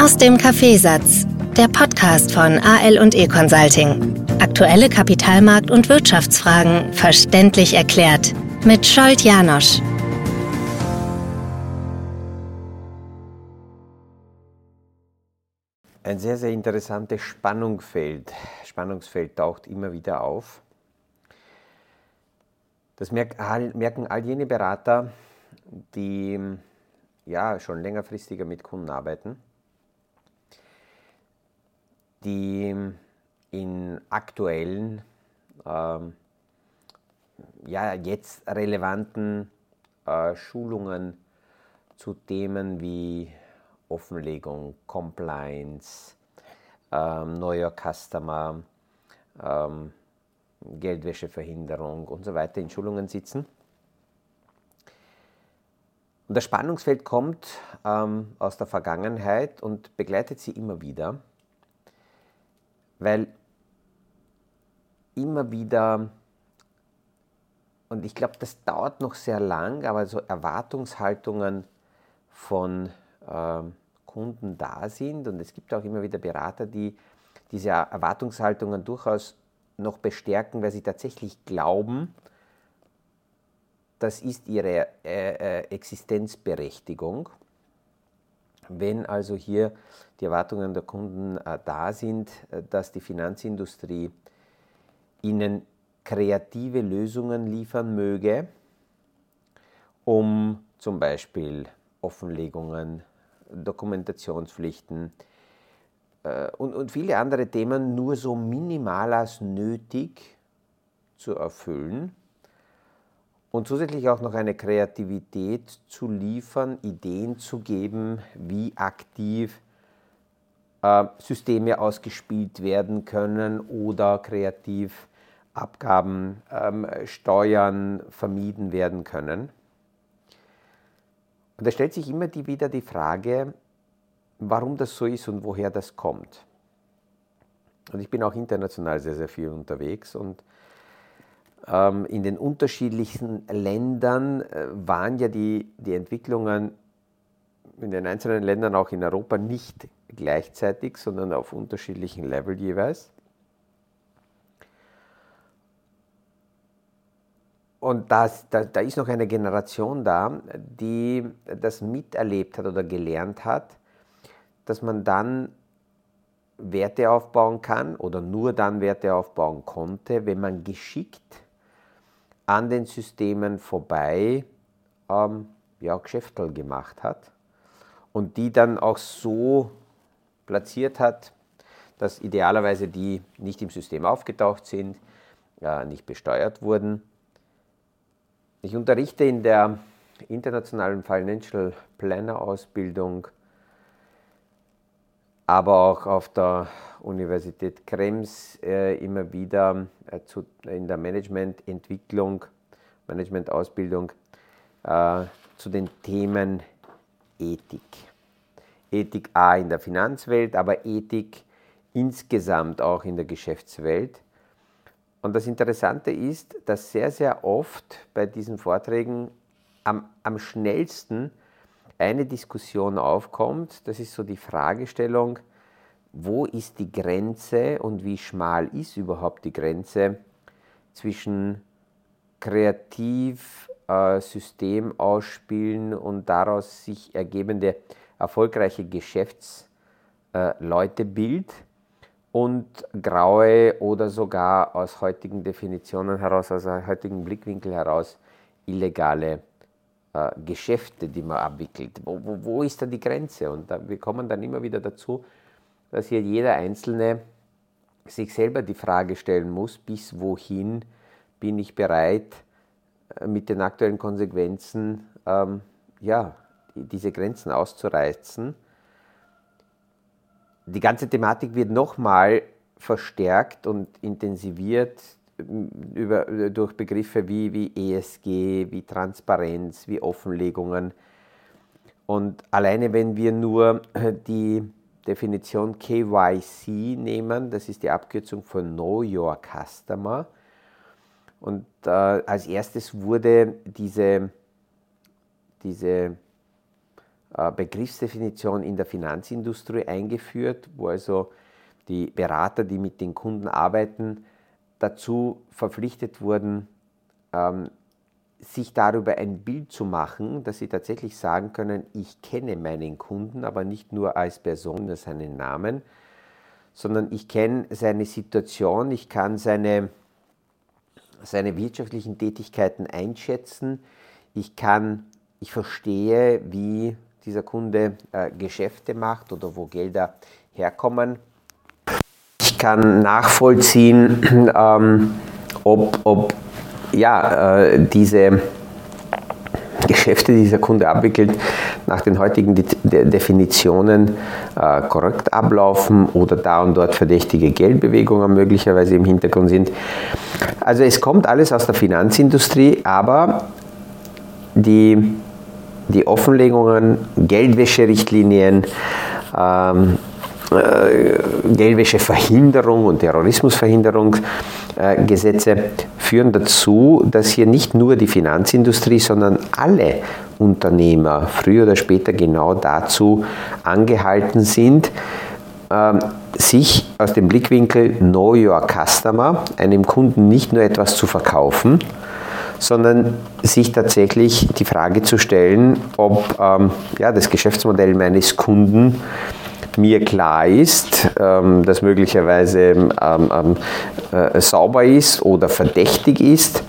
Aus dem Kaffeesatz, der Podcast von AL und E Consulting. Aktuelle Kapitalmarkt- und Wirtschaftsfragen verständlich erklärt mit Scholt Janosch. Ein sehr, sehr interessantes Spannungsfeld. Spannungsfeld taucht immer wieder auf. Das merken all jene Berater, die ja schon längerfristiger mit Kunden arbeiten, die in aktuellen, ähm, ja jetzt relevanten äh, Schulungen zu Themen wie Offenlegung, Compliance, ähm, neuer Customer, ähm, Geldwäscheverhinderung und so weiter in Schulungen sitzen. Und das Spannungsfeld kommt ähm, aus der Vergangenheit und begleitet sie immer wieder, weil immer wieder, und ich glaube, das dauert noch sehr lang, aber so Erwartungshaltungen von ähm, Kunden da sind und es gibt auch immer wieder Berater, die diese Erwartungshaltungen durchaus noch bestärken, weil sie tatsächlich glauben, das ist ihre äh, äh, Existenzberechtigung. Wenn also hier die Erwartungen der Kunden äh, da sind, äh, dass die Finanzindustrie ihnen kreative Lösungen liefern möge, um zum Beispiel Offenlegungen, Dokumentationspflichten äh, und, und viele andere Themen nur so minimal als nötig zu erfüllen, und zusätzlich auch noch eine Kreativität zu liefern, Ideen zu geben, wie aktiv äh, Systeme ausgespielt werden können oder kreativ Abgaben, ähm, Steuern vermieden werden können. Und da stellt sich immer die, wieder die Frage, warum das so ist und woher das kommt. Und ich bin auch international sehr, sehr viel unterwegs und in den unterschiedlichsten Ländern äh, waren ja die, die Entwicklungen in den einzelnen Ländern, auch in Europa, nicht gleichzeitig, sondern auf unterschiedlichen Level jeweils. Und das, da, da ist noch eine Generation da, die das miterlebt hat oder gelernt hat, dass man dann Werte aufbauen kann oder nur dann Werte aufbauen konnte, wenn man geschickt an den Systemen vorbei ähm, ja, Geschäfte gemacht hat und die dann auch so platziert hat, dass idealerweise die nicht im System aufgetaucht sind, äh, nicht besteuert wurden. Ich unterrichte in der internationalen Financial Planner Ausbildung, aber auch auf der Universität Krems äh, immer wieder äh, in der Managemententwicklung, Managementausbildung äh, zu den Themen Ethik. Ethik A in der Finanzwelt, aber Ethik insgesamt auch in der Geschäftswelt. Und das Interessante ist, dass sehr, sehr oft bei diesen Vorträgen am, am schnellsten eine Diskussion aufkommt. Das ist so die Fragestellung, wo ist die Grenze und wie schmal ist überhaupt die Grenze zwischen kreativ äh, System ausspielen und daraus sich ergebende erfolgreiche Geschäftsleutebild äh, und graue oder sogar aus heutigen Definitionen heraus, aus heutigen Blickwinkel heraus illegale äh, Geschäfte, die man abwickelt. Wo, wo, wo, ist da die Grenze? Und da, wir kommen dann immer wieder dazu, dass hier jeder Einzelne sich selber die Frage stellen muss, bis wohin bin ich bereit, äh, mit den aktuellen Konsequenzen ähm, ja, diese Grenzen auszureizen. Die ganze Thematik wird nochmal verstärkt und intensiviert über, durch Begriffe wie, wie ESG, wie Transparenz, wie Offenlegungen. Und alleine wenn wir nur die Definition KYC nehmen. Das ist die Abkürzung von Know Your Customer. Und äh, als erstes wurde diese, diese äh, Begriffsdefinition in der Finanzindustrie eingeführt, wo also die Berater, die mit den Kunden arbeiten, dazu verpflichtet wurden, ähm, sich darüber ein Bild zu machen, dass sie tatsächlich sagen können, ich kenne meinen Kunden, aber nicht nur als Person, seinen Namen, sondern ich kenne seine Situation, ich kann seine, seine wirtschaftlichen Tätigkeiten einschätzen, ich kann, ich verstehe, wie dieser Kunde äh, Geschäfte macht oder wo Gelder herkommen. Ich kann nachvollziehen, ähm, ob, ob ja, äh, diese Geschäfte, die dieser Kunde abwickelt, nach den heutigen De De Definitionen äh, korrekt ablaufen oder da und dort verdächtige Geldbewegungen möglicherweise im Hintergrund sind. Also es kommt alles aus der Finanzindustrie, aber die, die Offenlegungen, Geldwäscherichtlinien, ähm, äh, Geldwäscheverhinderung und Terrorismusverhinderungsgesetze äh, führen dazu, dass hier nicht nur die Finanzindustrie, sondern alle Unternehmer früher oder später genau dazu angehalten sind, ähm, sich aus dem Blickwinkel Know Your Customer einem Kunden nicht nur etwas zu verkaufen, sondern sich tatsächlich die Frage zu stellen, ob ähm, ja, das Geschäftsmodell meines Kunden mir klar ist, ähm, dass möglicherweise ähm, ähm, äh, sauber ist oder verdächtig ist.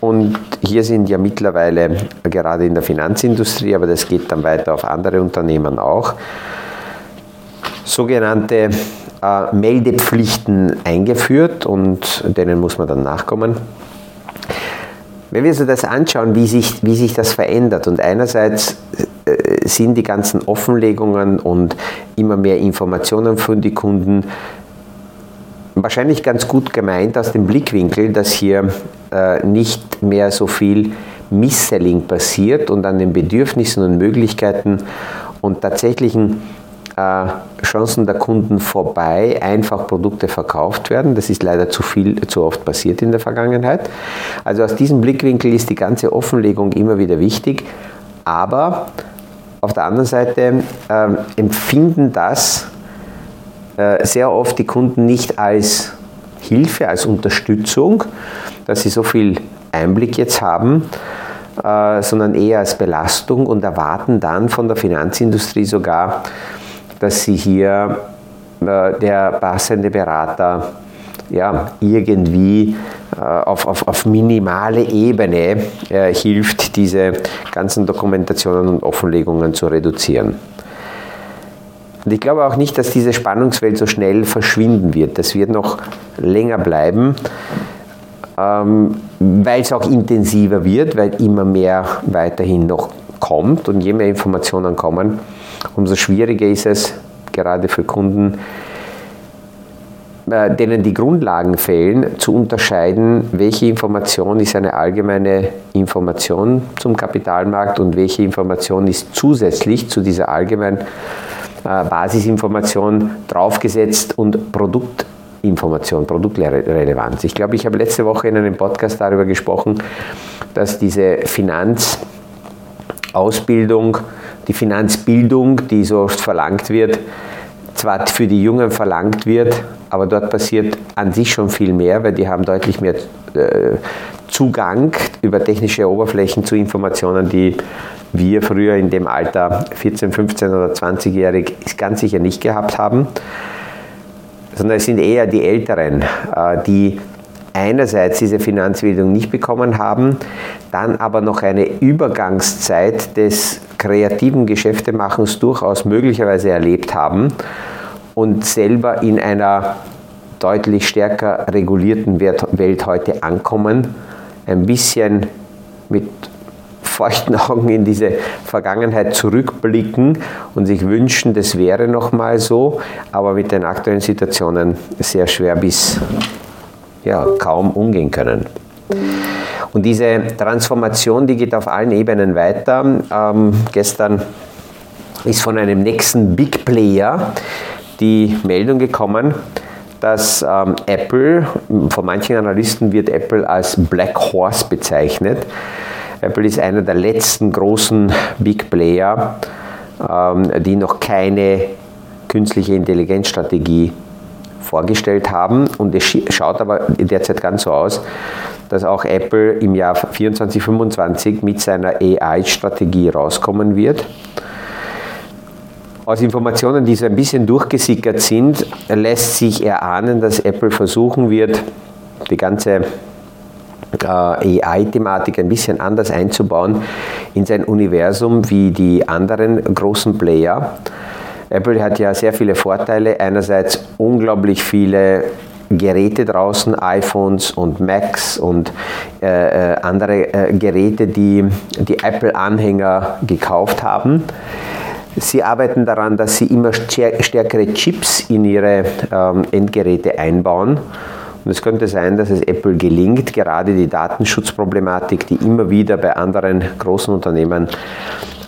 Und hier sind ja mittlerweile, gerade in der Finanzindustrie, aber das geht dann weiter auf andere Unternehmen auch, sogenannte äh, Meldepflichten eingeführt und denen muss man dann nachkommen. Wenn wir uns das anschauen, wie sich, wie sich das verändert und einerseits sind die ganzen Offenlegungen und immer mehr Informationen von den Kunden wahrscheinlich ganz gut gemeint aus dem Blickwinkel, dass hier äh, nicht mehr so viel Misselling passiert und an den Bedürfnissen und Möglichkeiten und tatsächlichen äh, Chancen der Kunden vorbei einfach Produkte verkauft werden. Das ist leider zu viel, zu oft passiert in der Vergangenheit. Also aus diesem Blickwinkel ist die ganze Offenlegung immer wieder wichtig, aber auf der anderen Seite äh, empfinden das äh, sehr oft die Kunden nicht als Hilfe, als Unterstützung, dass sie so viel Einblick jetzt haben, äh, sondern eher als Belastung und erwarten dann von der Finanzindustrie sogar, dass sie hier äh, der passende Berater ja, irgendwie auf, auf, auf minimale Ebene äh, hilft, diese ganzen Dokumentationen und Offenlegungen zu reduzieren. Und ich glaube auch nicht, dass diese Spannungswelt so schnell verschwinden wird. Das wird noch länger bleiben, ähm, weil es auch intensiver wird, weil immer mehr weiterhin noch kommt und je mehr Informationen kommen, umso schwieriger ist es, gerade für Kunden, äh, denen die Grundlagen fehlen, zu unterscheiden, welche Information ist eine allgemeine Information zum Kapitalmarkt und welche Information ist zusätzlich zu dieser allgemeinen äh, Basisinformation draufgesetzt und Produktinformation, Produktrelevanz. Ich glaube, ich habe letzte Woche in einem Podcast darüber gesprochen, dass diese Finanzausbildung die Finanzbildung, die so oft verlangt wird, zwar für die Jungen verlangt wird, aber dort passiert an sich schon viel mehr, weil die haben deutlich mehr äh, Zugang über technische Oberflächen zu Informationen, die wir früher in dem Alter 14, 15 oder 20-jährig ganz sicher nicht gehabt haben, sondern es sind eher die Älteren, äh, die einerseits diese Finanzbildung nicht bekommen haben, dann aber noch eine Übergangszeit des kreativen Geschäftemachens durchaus möglicherweise erlebt haben und selber in einer deutlich stärker regulierten Welt heute ankommen, ein bisschen mit feuchten Augen in diese Vergangenheit zurückblicken und sich wünschen, das wäre noch mal so, aber mit den aktuellen Situationen sehr schwer bis ja, kaum umgehen können. Und diese Transformation, die geht auf allen Ebenen weiter. Ähm, gestern ist von einem nächsten Big Player die Meldung gekommen, dass ähm, Apple, von manchen Analysten wird Apple als Black Horse bezeichnet. Apple ist einer der letzten großen Big Player, ähm, die noch keine künstliche Intelligenzstrategie vorgestellt haben. Und es schaut aber derzeit ganz so aus, dass auch Apple im Jahr 2024, 2025 mit seiner AI-Strategie rauskommen wird. Aus Informationen, die so ein bisschen durchgesickert sind, lässt sich erahnen, dass Apple versuchen wird, die ganze äh, AI-Thematik ein bisschen anders einzubauen in sein Universum wie die anderen großen Player. Apple hat ja sehr viele Vorteile. Einerseits unglaublich viele Geräte draußen, iPhones und Macs und äh, äh andere äh, Geräte, die die Apple-Anhänger gekauft haben. Sie arbeiten daran, dass sie immer stärkere Chips in ihre ähm, Endgeräte einbauen. Und es könnte sein, dass es Apple gelingt, gerade die Datenschutzproblematik, die immer wieder bei anderen großen Unternehmen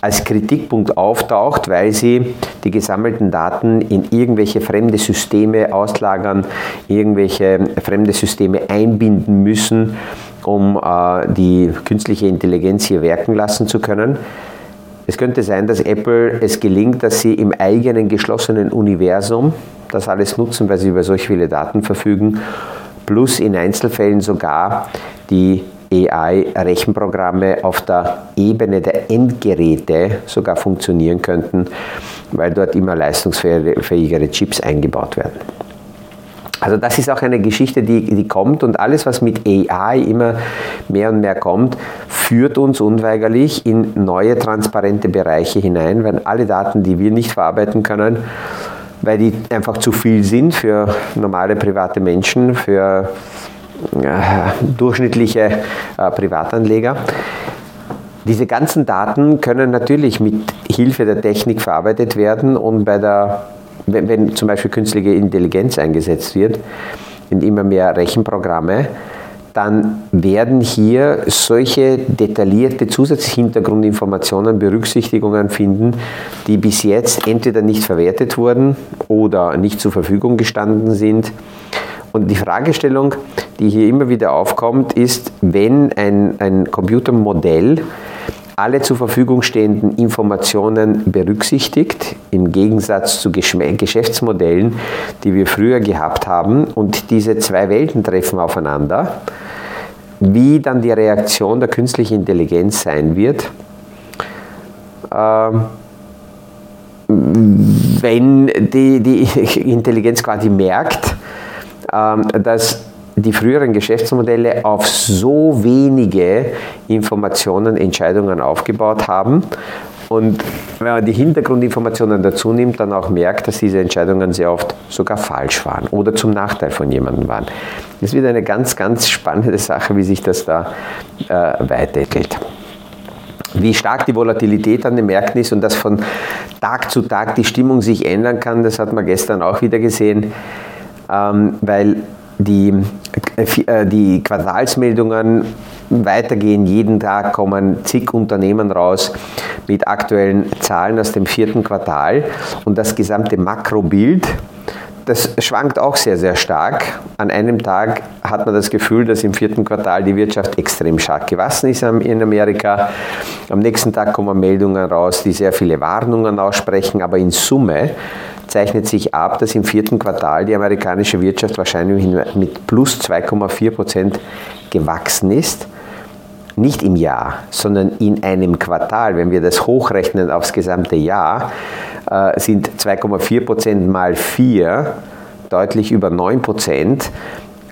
als Kritikpunkt auftaucht, weil sie die gesammelten Daten in irgendwelche fremde Systeme auslagern, irgendwelche fremde Systeme einbinden müssen, um äh, die künstliche Intelligenz hier wirken lassen zu können. Es könnte sein, dass Apple es gelingt, dass sie im eigenen geschlossenen Universum das alles nutzen, weil sie über solch viele Daten verfügen, plus in Einzelfällen sogar die AI-Rechenprogramme auf der Ebene der Endgeräte sogar funktionieren könnten, weil dort immer leistungsfähigere Chips eingebaut werden. Also das ist auch eine Geschichte, die, die kommt und alles, was mit AI immer mehr und mehr kommt, führt uns unweigerlich in neue transparente Bereiche hinein, weil alle Daten, die wir nicht verarbeiten können, weil die einfach zu viel sind für normale private Menschen, für durchschnittliche äh, Privatanleger. Diese ganzen Daten können natürlich mit Hilfe der Technik verarbeitet werden und bei der, wenn, wenn zum Beispiel künstliche Intelligenz eingesetzt wird, in immer mehr Rechenprogramme, dann werden hier solche detaillierte Zusatzhintergrundinformationen, Berücksichtigungen finden, die bis jetzt entweder nicht verwertet wurden oder nicht zur Verfügung gestanden sind. Und die Fragestellung, die hier immer wieder aufkommt, ist, wenn ein, ein Computermodell alle zur Verfügung stehenden Informationen berücksichtigt, im Gegensatz zu Geschäftsmodellen, die wir früher gehabt haben, und diese zwei Welten treffen aufeinander, wie dann die Reaktion der künstlichen Intelligenz sein wird, ähm, wenn die, die Intelligenz quasi merkt, ähm, dass die früheren Geschäftsmodelle auf so wenige Informationen Entscheidungen aufgebaut haben. Und wenn man die Hintergrundinformationen dazu nimmt, dann auch merkt, dass diese Entscheidungen sehr oft sogar falsch waren oder zum Nachteil von jemandem waren. Das wird eine ganz, ganz spannende Sache, wie sich das da äh, weiterentwickelt. Wie stark die Volatilität an den Märkten ist und dass von Tag zu Tag die Stimmung sich ändern kann, das hat man gestern auch wieder gesehen, ähm, weil die, äh, die Quartalsmeldungen weitergehen. Jeden Tag kommen zig Unternehmen raus mit aktuellen Zahlen aus dem vierten Quartal und das gesamte Makrobild. Das schwankt auch sehr, sehr stark. An einem Tag hat man das Gefühl, dass im vierten Quartal die Wirtschaft extrem stark gewachsen ist in Amerika. Am nächsten Tag kommen Meldungen raus, die sehr viele Warnungen aussprechen, aber in Summe zeichnet sich ab, dass im vierten Quartal die amerikanische Wirtschaft wahrscheinlich mit plus 2,4 Prozent gewachsen ist. Nicht im Jahr, sondern in einem Quartal. Wenn wir das hochrechnen aufs gesamte Jahr, äh, sind 2,4 Prozent mal 4 deutlich über 9 Prozent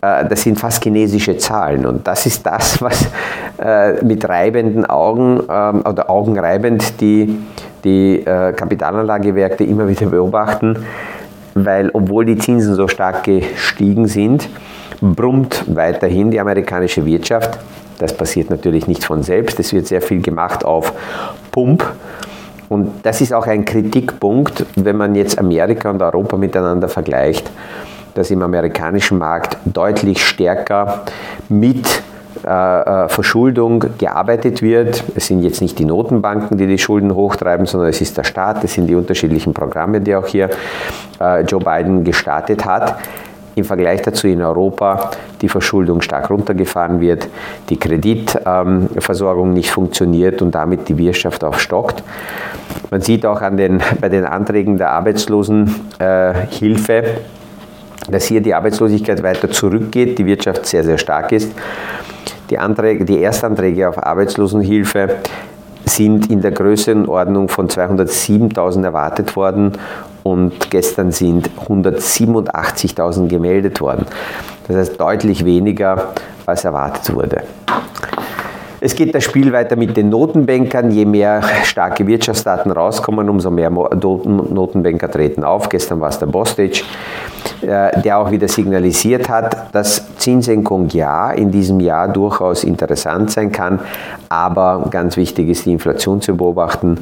äh, das sind fast chinesische Zahlen. Und das ist das, was äh, mit reibenden Augen ähm, oder augenreibend die die Kapitalanlagewerke immer wieder beobachten, weil obwohl die Zinsen so stark gestiegen sind, brummt weiterhin die amerikanische Wirtschaft. Das passiert natürlich nicht von selbst, es wird sehr viel gemacht auf Pump. Und das ist auch ein Kritikpunkt, wenn man jetzt Amerika und Europa miteinander vergleicht, dass im amerikanischen Markt deutlich stärker mit äh, äh, Verschuldung gearbeitet wird. Es sind jetzt nicht die Notenbanken, die die Schulden hochtreiben, sondern es ist der Staat, es sind die unterschiedlichen Programme, die auch hier äh, Joe Biden gestartet hat. Im Vergleich dazu in Europa die Verschuldung stark runtergefahren wird, die Kreditversorgung nicht funktioniert und damit die Wirtschaft aufstockt. Man sieht auch an den, bei den Anträgen der Arbeitslosenhilfe, dass hier die Arbeitslosigkeit weiter zurückgeht, die Wirtschaft sehr, sehr stark ist. Die, Anträge, die Erstanträge auf Arbeitslosenhilfe sind in der Größenordnung von 207.000 erwartet worden und gestern sind 187.000 gemeldet worden. Das heißt deutlich weniger, als erwartet wurde. Es geht das Spiel weiter mit den Notenbankern. Je mehr starke Wirtschaftsdaten rauskommen, umso mehr Notenbanker treten auf. Gestern war es der Bostic, äh, der auch wieder signalisiert hat, dass Zinssenkung ja in diesem Jahr durchaus interessant sein kann, aber ganz wichtig ist, die Inflation zu beobachten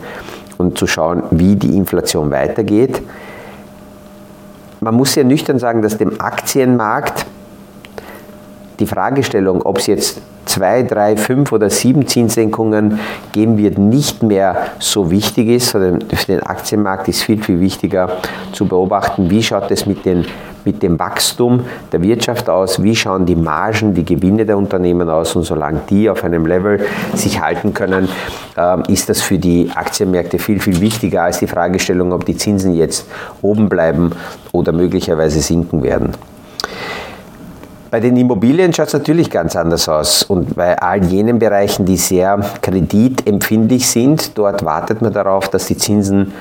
und zu schauen, wie die Inflation weitergeht. Man muss ja nüchtern sagen, dass dem Aktienmarkt die Fragestellung, ob es jetzt zwei, drei, fünf oder sieben Zinssenkungen geben wird, nicht mehr so wichtig ist, sondern für den Aktienmarkt ist viel, viel wichtiger zu beobachten, wie schaut es mit, mit dem Wachstum der Wirtschaft aus, wie schauen die Margen, die Gewinne der Unternehmen aus und solange die auf einem Level sich halten können, ähm, ist das für die Aktienmärkte viel, viel wichtiger als die Fragestellung, ob die Zinsen jetzt oben bleiben oder möglicherweise sinken werden. Bei den Immobilien schaut es natürlich ganz anders aus. Und bei all jenen Bereichen, die sehr kreditempfindlich sind, dort wartet man darauf, dass die Zinsen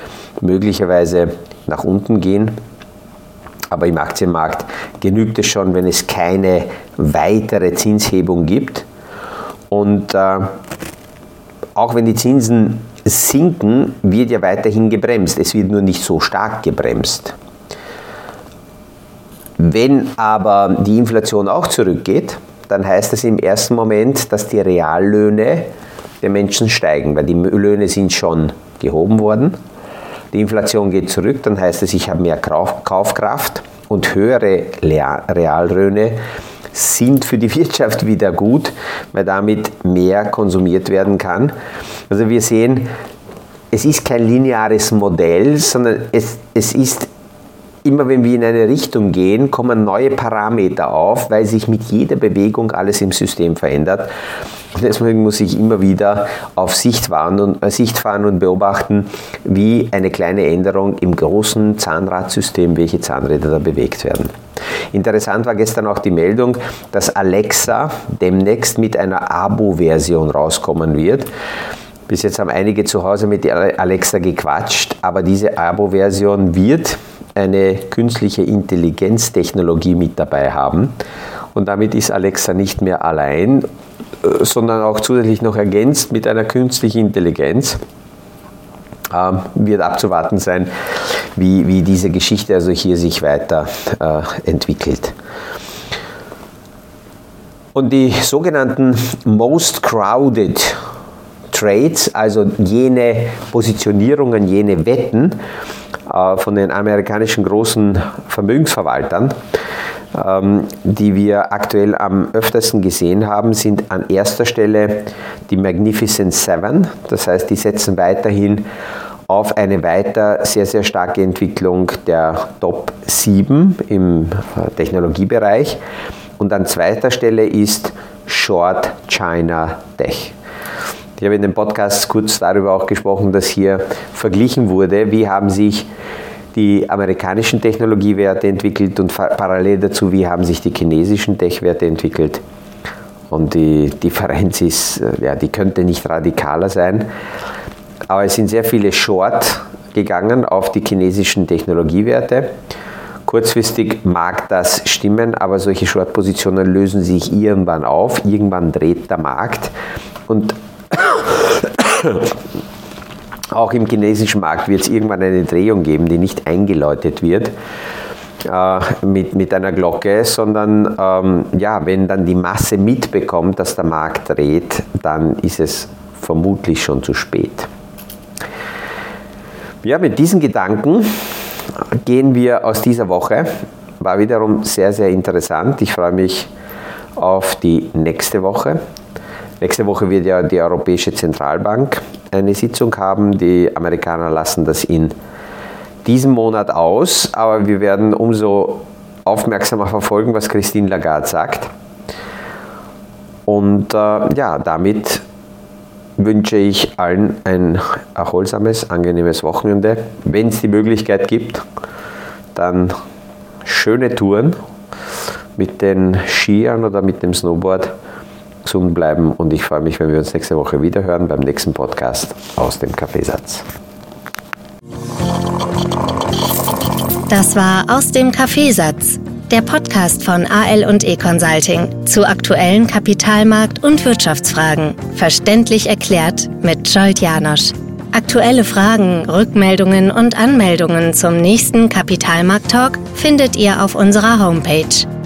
möglicherweise nach unten gehen. Aber im Aktienmarkt genügt es schon, wenn es keine weitere Zinshebung gibt. Und äh, auch wenn die Zinsen sinken, wird ja weiterhin gebremst. Es wird nur nicht so stark gebremst. Wenn aber die Inflation auch zurückgeht, dann heißt das im ersten Moment, dass die Reallöhne der Menschen steigen, weil die Löhne sind schon gehoben worden. Die Inflation geht zurück, dann heißt es, ich habe mehr Kaufkraft und höhere Reallöhne sind für die Wirtschaft wieder gut, weil damit mehr konsumiert werden kann. Also wir sehen, es ist kein lineares Modell, sondern es, es ist immer wenn wir in eine Richtung gehen, kommen neue Parameter auf, weil sich mit jeder Bewegung alles im System verändert. Deswegen muss ich immer wieder auf Sicht fahren, und, äh, Sicht fahren und beobachten, wie eine kleine Änderung im großen Zahnradsystem, welche Zahnräder da bewegt werden. Interessant war gestern auch die Meldung, dass Alexa demnächst mit einer Abo-Version rauskommen wird. Bis jetzt haben einige zu Hause mit Alexa gequatscht, aber diese Abo-Version wird eine künstliche Intelligenztechnologie mit dabei haben. Und damit ist Alexa nicht mehr allein, äh, sondern auch zusätzlich noch ergänzt mit einer künstlichen Intelligenz. Ähm, wird abzuwarten sein, wie, wie diese Geschichte also hier sich weiter äh, entwickelt. Und die sogenannten Most Crowded Trades, also jene Positionierungen, jene Wetten, äh, von den amerikanischen großen Vermögensverwaltern, ähm, die wir aktuell am öftersten gesehen haben, sind an erster Stelle die Magnificent Seven. Das heißt, die setzen weiterhin auf eine weiter sehr, sehr starke Entwicklung der Top 7 im äh, Technologiebereich. Und an zweiter Stelle ist Short China Tech. Ich habe in dem Podcast kurz darüber auch gesprochen, dass hier verglichen wurde, wie haben sich die amerikanischen Technologiewerte entwickelt und parallel dazu, wie haben sich die chinesischen Tech-Werte entwickelt. Und die Differenz ist, äh, ja, die könnte nicht radikaler sein. Aber es sind sehr viele Short gegangen auf die chinesischen Technologiewerte. Kurzfristig mag das stimmen, aber solche Short-Positionen lösen sich irgendwann auf. Irgendwann dreht der Markt. Und auch im chinesischen Markt wird es irgendwann eine Drehung geben, die nicht eingeläutet wird äh, mit, mit einer Glocke, sondern ähm, ja, wenn dann die Masse mitbekommt, dass der Markt dreht, dann ist es vermutlich schon zu spät. Ja, mit diesen Gedanken gehen wir aus dieser Woche. War wiederum sehr, sehr interessant. Ich freue mich auf die nächste Woche. Nächste Woche wird ja die Europäische Zentralbank eine Sitzung haben. Die Amerikaner lassen das in diesem Monat aus, aber wir werden umso aufmerksamer verfolgen, was Christine Lagarde sagt. Und äh, ja, damit wünsche ich allen ein erholsames, angenehmes Wochenende. Wenn es die Möglichkeit gibt, dann schöne Touren mit den Skiern oder mit dem Snowboard gesund bleiben und ich freue mich, wenn wir uns nächste Woche wieder hören beim nächsten Podcast aus dem Kaffeesatz. Das war aus dem Kaffeesatz, der Podcast von AL und E Consulting zu aktuellen Kapitalmarkt- und Wirtschaftsfragen, verständlich erklärt mit Scholt Janosch. Aktuelle Fragen, Rückmeldungen und Anmeldungen zum nächsten Kapitalmarkt-Talk findet ihr auf unserer Homepage